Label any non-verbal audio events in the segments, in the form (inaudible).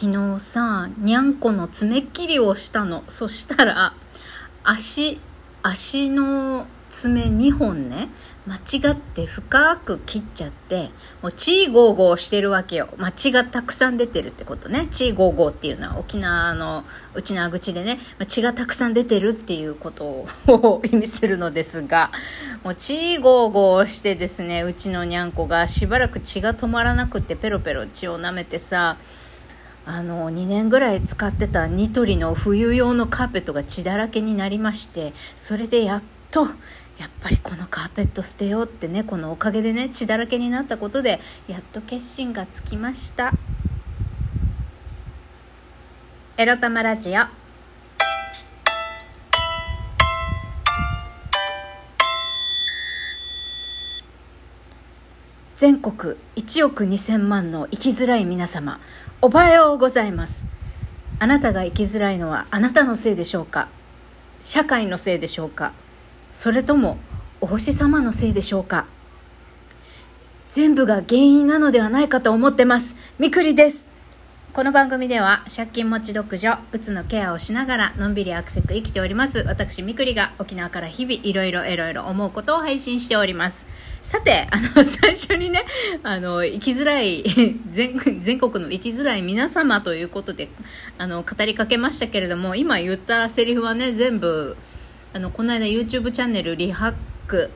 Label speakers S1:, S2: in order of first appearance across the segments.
S1: 昨日さにゃんこの爪切りをしたの。そしたら足足の爪2本ね間違って深く切っちゃってもう血ゴーゴーしてるわけよ、まあ、血がたくさん出てるってことね。血ゴーゴーっていうのは沖縄のうちなーぐちでねま血がたくさん出てるっていうことを (laughs) 意味するのですがもう血ゴーゴーしてですねうちのにゃんこがしばらく血が止まらなくってペロペロ血を舐めてさあの2年ぐらい使ってたニトリの冬用のカーペットが血だらけになりましてそれでやっとやっぱりこのカーペット捨てようってねこのおかげでね血だらけになったことでやっと決心がつきました。エロ玉ラジオ。全国1億2000万の生きづらい皆様おはようございます。あなたが生きづらいのはあなたのせいでしょうか？社会のせいでしょうか？それともお星様のせいでしょうか？全部が原因なのではないかと思ってます。みくりです。この番組では借金持ち独女うつのケアをしながらのんびりアクセク生きております。私みくりが沖縄から日々いろいろいろいろ思うことを配信しております。さてあの (laughs) 最初にねあの生きづらい (laughs) 全国の生きづらい皆様ということであの語りかけましたけれども今言ったセリフはね全部あのこの間 YouTube チャンネルリハック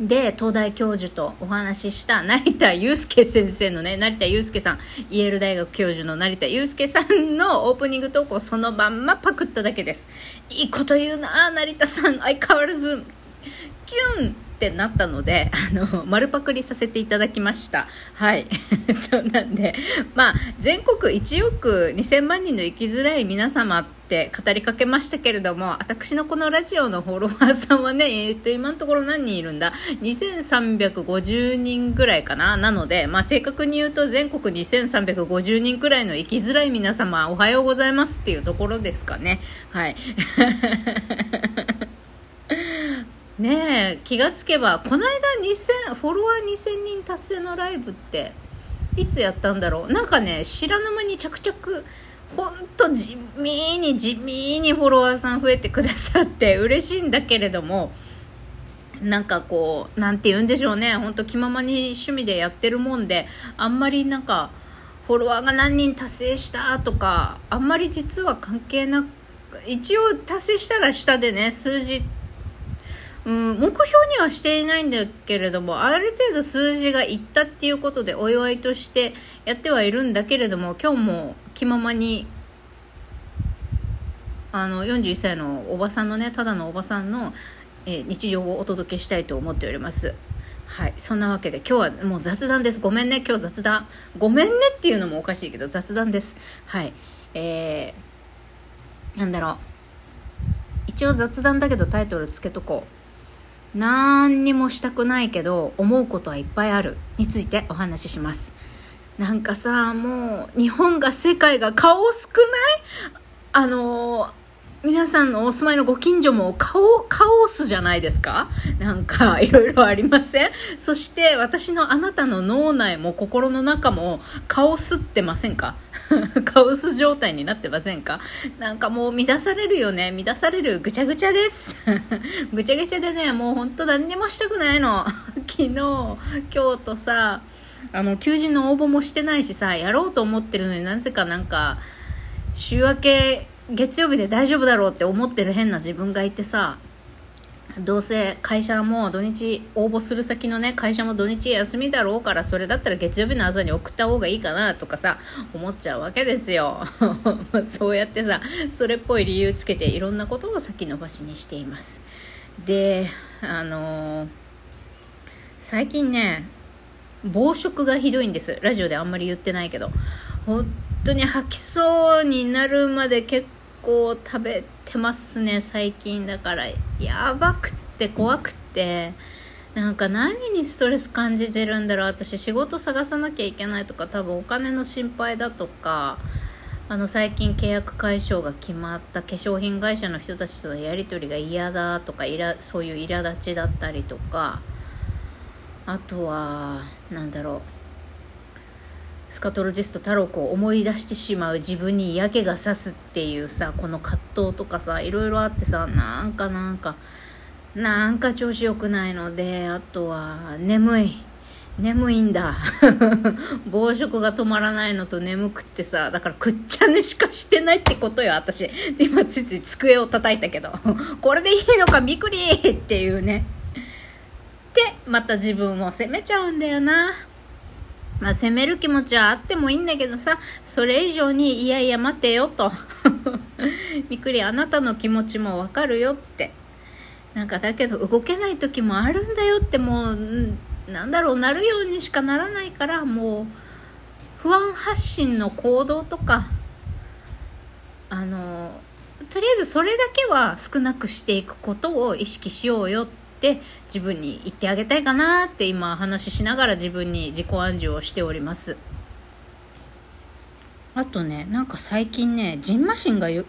S1: で東大教授とお話しした成田悠介先生のね成田悠介さんイェール大学教授の成田悠介さんのオープニング投稿そのまんまパクっただけです。いいこと言うな成田さん。相変わらずキュン。ってなったので、あの、丸パクリさせていただきました。はい。(laughs) そうなんで、まあ、全国1億2000万人の生きづらい皆様って語りかけましたけれども、私のこのラジオのフォロワーさんはね、えー、っと、今のところ何人いるんだ ?2350 人ぐらいかななので、まあ、正確に言うと全国2350人くらいの生きづらい皆様、おはようございますっていうところですかね。はい。(laughs) ねえ気がつけばこの間2000フォロワー2000人達成のライブっていつやったんだろう？なんかね知らぬ間に着々ほんと地味に地味にフォロワーさん増えてくださって嬉しいんだけれどもなんかこうなんて言うんでしょうね。ほんと気ままに趣味でやってるもんであんまりなんかフォロワーが何人達成したとかあんまり実は関係なく一応達成したら下でね数字ってうん、目標にはしていないんだけれども、ある程度数字がいったっていうことでお祝いとしてやってはいるんだけれども、今日も気ままに、あの、41歳のおばさんのね、ただのおばさんの、えー、日常をお届けしたいと思っております。はい。そんなわけで今日はもう雑談です。ごめんね。今日雑談。ごめんねっていうのもおかしいけど雑談です。はい。えー、なんだろう。一応雑談だけどタイトルつけとこう。何にもしたくないけど思うことはいっぱいあるについてお話しします。なんかさもう日本が世界が顔少ない？あの皆さんのお住まいのご近所もカオカオスじゃないですか？なんかいろいろありません？そして私のあなたの脳内も心の中もカオスってませんか？(laughs) カオス状態になってませんか？なんかもう乱されるよね。乱されるぐちゃぐちゃです。ぐちゃぐちゃでねもうほんと何にもしたくないの。昨日今日とさあの求人の応募もしてないしさやろうと思ってるのになぜかなんか週明け月曜日で大丈夫だろうって思ってる変な自分がいてさどうせ会社も土日応募する先のね会社も土日休みだろうからそれだったら月曜日の朝に送った方がいいかなとかさ思っちゃうわけですよ。(laughs) そうやってさそれっぽい理由つけていろんなことを先延ばしにしています。であのー、最近ね暴食がひどいんです。ラジオであんまり言ってないけど。本当に吐きそうになるまで結構食べてますね最近だから。やばくって怖くって。なんか何にストレス感じてるんだろう。私仕事探さなきゃいけないとか多分お金の心配だとか。あの最近契約解消が決まった。化粧品会社の人たちとのやり取りが嫌だとかいらそういう苛立ちだったりとか。あとはなんだろう。スカトロジェスト太郎子を思い出してしまう自分に嫌気がさすっていうさこの葛藤とかさいろいろあってさなんかなんかなんか調子良くないのであとは眠い。眠いんだ。(laughs) 暴食が止まらないのと眠くってさだからくっちゃ寝しかしてないってことよ私。今ついつい机を叩いたけど。(laughs) これでいいのかびっくりっていうね。でまた自分を責めちゃうんだよな。まあ、責める気持ちはあってもいいんだけどさ、それ以上に、いやいや待てよと。(laughs) びっくり、あなたの気持ちもわかるよって。なんかだけど動けない時もあるんだよってもう、なんだろう、なるようにしかならないから、もう、不安発信の行動とか、あの、とりあえずそれだけは少なくしていくことを意識しようよってて自分に言ってあげたいかなって今話しながら自分に自己暗示をしております。あとねなんか最近ねジンマシンがよ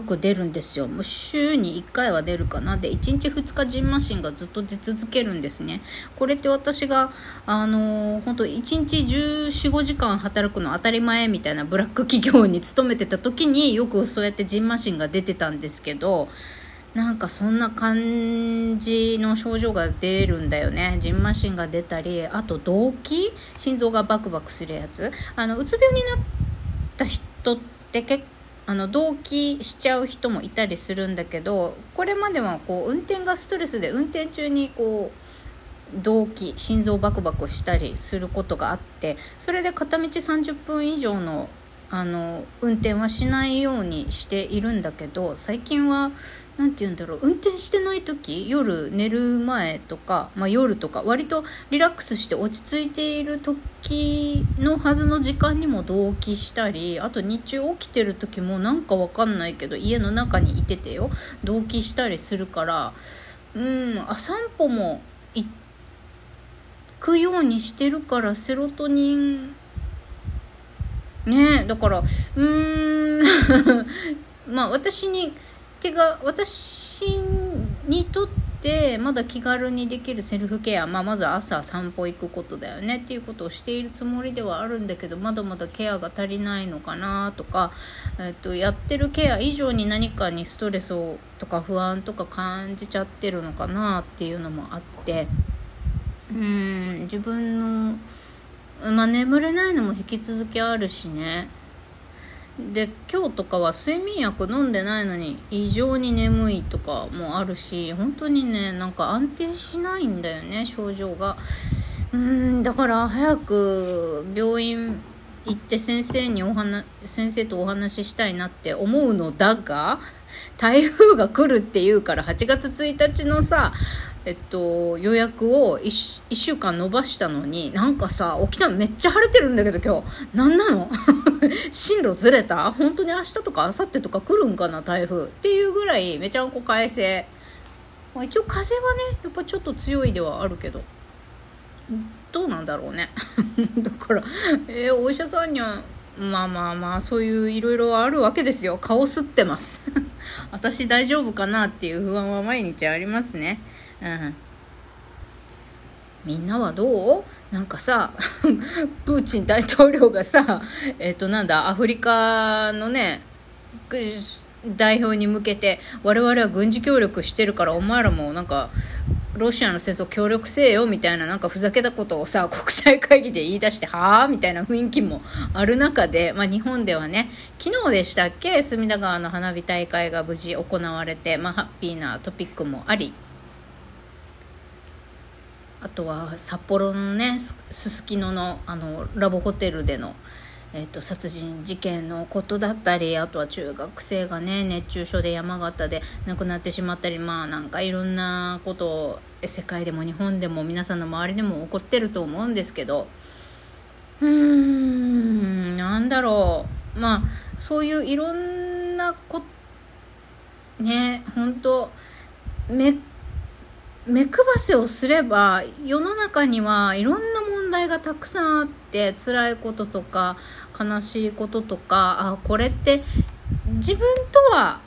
S1: く出るんですよ。もう週に1回は出るかな。で1日2日ジンマシンがずっと出続けるんですね。これって私があのー、本当1日1415時間働くの当たり前みたいなブラック企業に勤めてた時によくそうやってジンマシンが出てたんですけどなんかそんな感じの症状が出るんだよね。ジンマシンが出たりあと動悸心臓がバクバクするやつ。あのうつ病になった人って結あの動悸しちゃう人もいたりするんだけどこれまではこう運転がストレスで運転中にこう動悸心臓バクバクしたりすることがあってそれで片道30分以上のあの運転はしないようにしているんだけど最近は何て言うんだろう運転してない時夜寝る前とか、まあ、夜とか割とリラックスして落ち着いている時のはずの時間にも同期したりあと日中起きてる時もなんかわかんないけど家の中にいててよ同期したりするからうんあ散歩も行くようにしてるからセロトニンねだからうーん。(laughs) まあ私に手が私にとってまだ気軽にできるセルフケア、まあ、まず朝散歩行くことだよね。っていうことをしているつもりではあるんだけどまだまだケアが足りないのかなとか、えっと、やってるケア以上に何かにストレスをとか不安とか感じちゃってるのかなっていうのもあって。うーん自分のまあ、眠れないのも引き続きあるしね。で今日とかは睡眠薬飲んでないのに異常に眠いとかもあるし本当にねなんか安定しないんだよね症状が。うんだから早く病院行って先生にお話先生とお話ししたいなって思うのだが台風が来るっていうから8月1日のさえっと、予約を 1, 1週間延ばしたのに、なんかさ、沖縄めっちゃ晴れてるんだけど今日。なんなの？(laughs) 進路ずれた？本当に明日とか明後日とか来るんかな、台風。っていうぐらいめちゃんこ快晴。まあ、一応風はね、やっぱちょっと強いではあるけど。どうなんだろうね。(laughs) だから、えー、お医者さんには、まあまあまあ、そういういろいろあるわけですよ。顔すってます。(laughs) 私大丈夫かなっていう不安は毎日ありますね。うん。みんなはどう？なんかさ (laughs) プーチン大統領がさえっ、ー、となんだアフリカのね代表に向けて我々は軍事協力してるからお前らもなんかロシアの戦争協力せえよみたいななんかふざけたことをさ国際会議で言い出してはあみたいな雰囲気もある中で、まあ、日本ではね昨日でしたっけ？隅田川の花火大会が無事行われて、まあ、ハッピーなトピックもあり。あとは札幌のねすすきののあのラボホテルでの、えーと、殺人事件のことだったりあとは中学生がね熱中症で山形で亡くなってしまったりまあなんかいろんなことを世界でも日本でも皆さんの周りでも起こってると思うんですけど。うーんなんだろう。まあそういういろんなこね本当めっ目配せをすれば世の中にはいろんな問題がたくさんあって辛いこととか悲しいこととかあこれって自分とは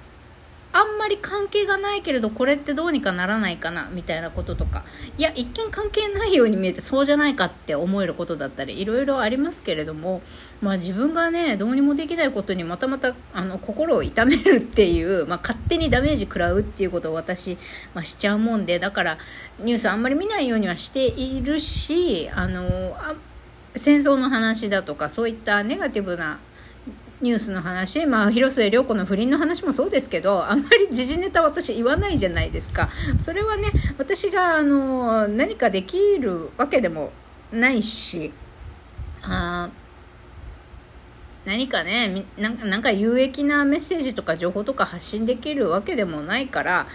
S1: あんまり関係がないけれどこれってどうにかならないかなみたいなこととか。いや一見関係ないように見えてそうじゃないかって思えることだったりいろいろありますけれども、まあ、自分がねどうにもできないことにまたまたあの心を痛めるっていう、まあ、勝手にダメージ食らうっていうことを私、まあ、しちゃうもんでだからニュースあんまり見ないようにはしているしあのあ戦争の話だとかそういったネガティブなニュースの話、まあ、広末涼子の不倫の話もそうですけど、あんまり時事ネタ私言わないじゃないですか。それはね、私が、あの、何かできるわけでもないし、あ何かねなんか有益なメッセージとか情報とか発信できるわけでもないから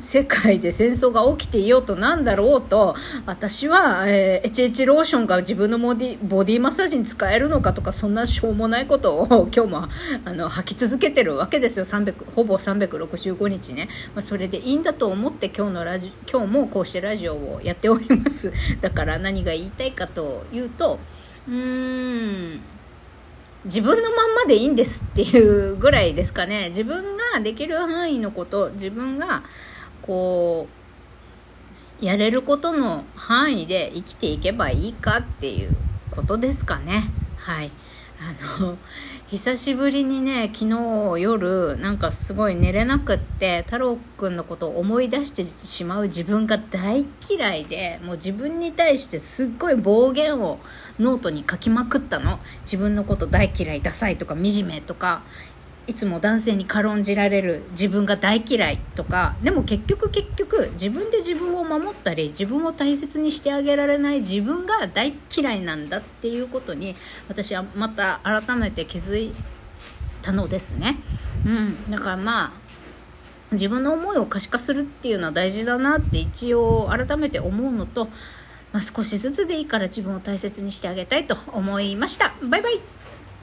S1: 世界で戦争が起きていようとなんだろうと私は、えー、HH ローションが自分のボディボディマッサージに使えるのかとかそんなしょうもないことを (laughs) 今日もあの吐き続けてるわけですよ。300ほぼ365日ね、まあ、それでいいんだと思って今日のラジ今日もこうしてラジオをやっております。(laughs) だから何が言いたいかというとうーん自分のまんまでいいんですっていうぐらいですかね。自分ができる範囲のこと自分がこうやれることの範囲で生きていけばいいかっていうことですかね。はい。あの久しぶりにね昨日夜なんかすごい寝れなくって太郎くんのことを思い出してしまう自分が大嫌いでもう自分に対してすっごい暴言をノートに書きまくったの。自分のこと大嫌いダサいとか惨めとかいつも男性に軽んじられる自分が大嫌いとかでも結局結局自分で自分を守ったり自分を大切にしてあげられない自分が大嫌いなんだっていうことに私はまた改めて気づいたのですね。うん、だからまあ自分の思いを可視化するっていうのは大事だなって一応改めて思うのと、まあ、少しずつでいいから自分を大切にしてあげたいと思いました。バイバイ